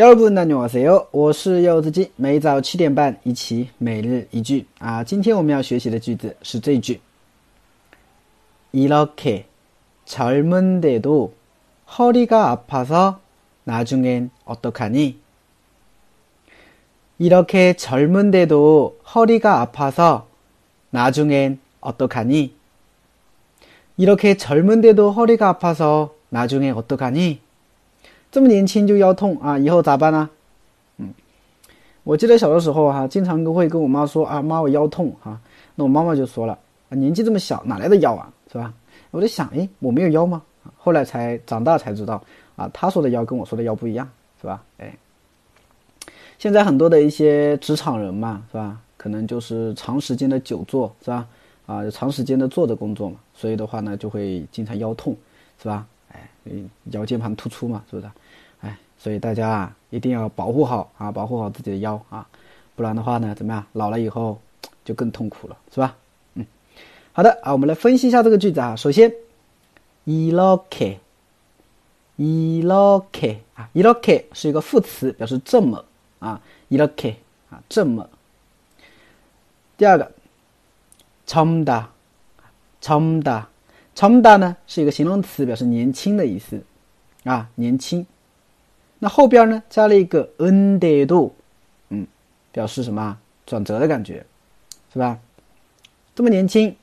여러분 안녕하세요. 我是柚子鸡，每早七点半一起每日一句啊。今天我们要学习的句子是这一句이렇게 젊은데도 허리가 아파서 나중엔 어떡하니? 이렇게 젊은데도 허리가 아파서 나중엔 어떡하니? 이렇게 젊은데도 허리가 아파서 나중에 어떡하니? 这么年轻就腰痛啊，以后咋办呢？嗯，我记得小的时候哈，经常都会跟我妈说啊，妈我腰痛哈，那我妈妈就说了啊，年纪这么小哪来的腰啊，是吧？我在想，哎，我没有腰吗？后来才长大才知道啊，他说的腰跟我说的腰不一样，是吧？哎，现在很多的一些职场人嘛，是吧？可能就是长时间的久坐，是吧？啊，长时间的坐着工作嘛，所以的话呢，就会经常腰痛，是吧？哎，腰间盘突出嘛，是不是？哎，所以大家啊，一定要保护好啊，保护好自己的腰啊，不然的话呢，怎么样？老了以后就更痛苦了，是吧？嗯，好的啊，我们来分析一下这个句子啊。首先이렇 게， 이렇게啊，이렇게是一个副词，表示这么啊，이렇게啊，这么。第二个젊 다， 젊 다。 长大呢是一个形容词，表示年轻的意思，啊，年轻。那后边呢加了一个 n d 度，嗯，表示什么？转折的感觉，是吧？这么年轻。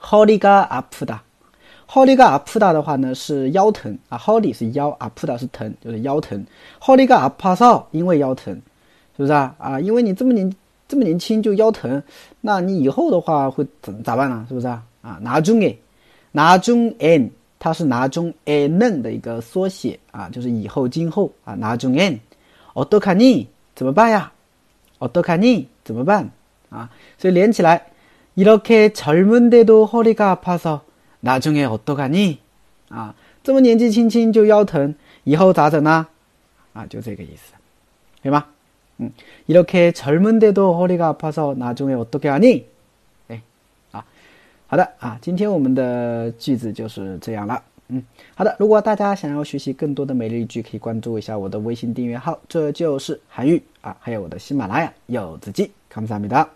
허리가아프 다， 허리가아프다的话呢是腰疼啊，허리是腰，아프다是疼，就是腰疼。허리가아파서因为腰疼，是不是啊？啊，因为你这么年这么年轻就腰疼，那你以后的话会怎咋办呢？是不是啊？啊，나중 에， 나중 엔， 它是나중에는的一个缩写啊，就是以后、今后啊。나중 엔， 어떡하 니？ 怎么办呀？어떡하 니？ 怎么办？啊，所以连起来，이렇게젊은데도허리가아파서나중에어떡하 니？ 啊，这么年纪轻轻就腰疼，以后咋整呢？啊，就这个意思，对吗？嗯，이렇게젊은데도허리가아파서나중에어떻게하 니？ 好的啊，今天我们的句子就是这样了。嗯，好的。如果大家想要学习更多的每日一句，可以关注一下我的微信订阅号，这就是韩语啊，还有我的喜马拉雅柚子鸡，감사합니다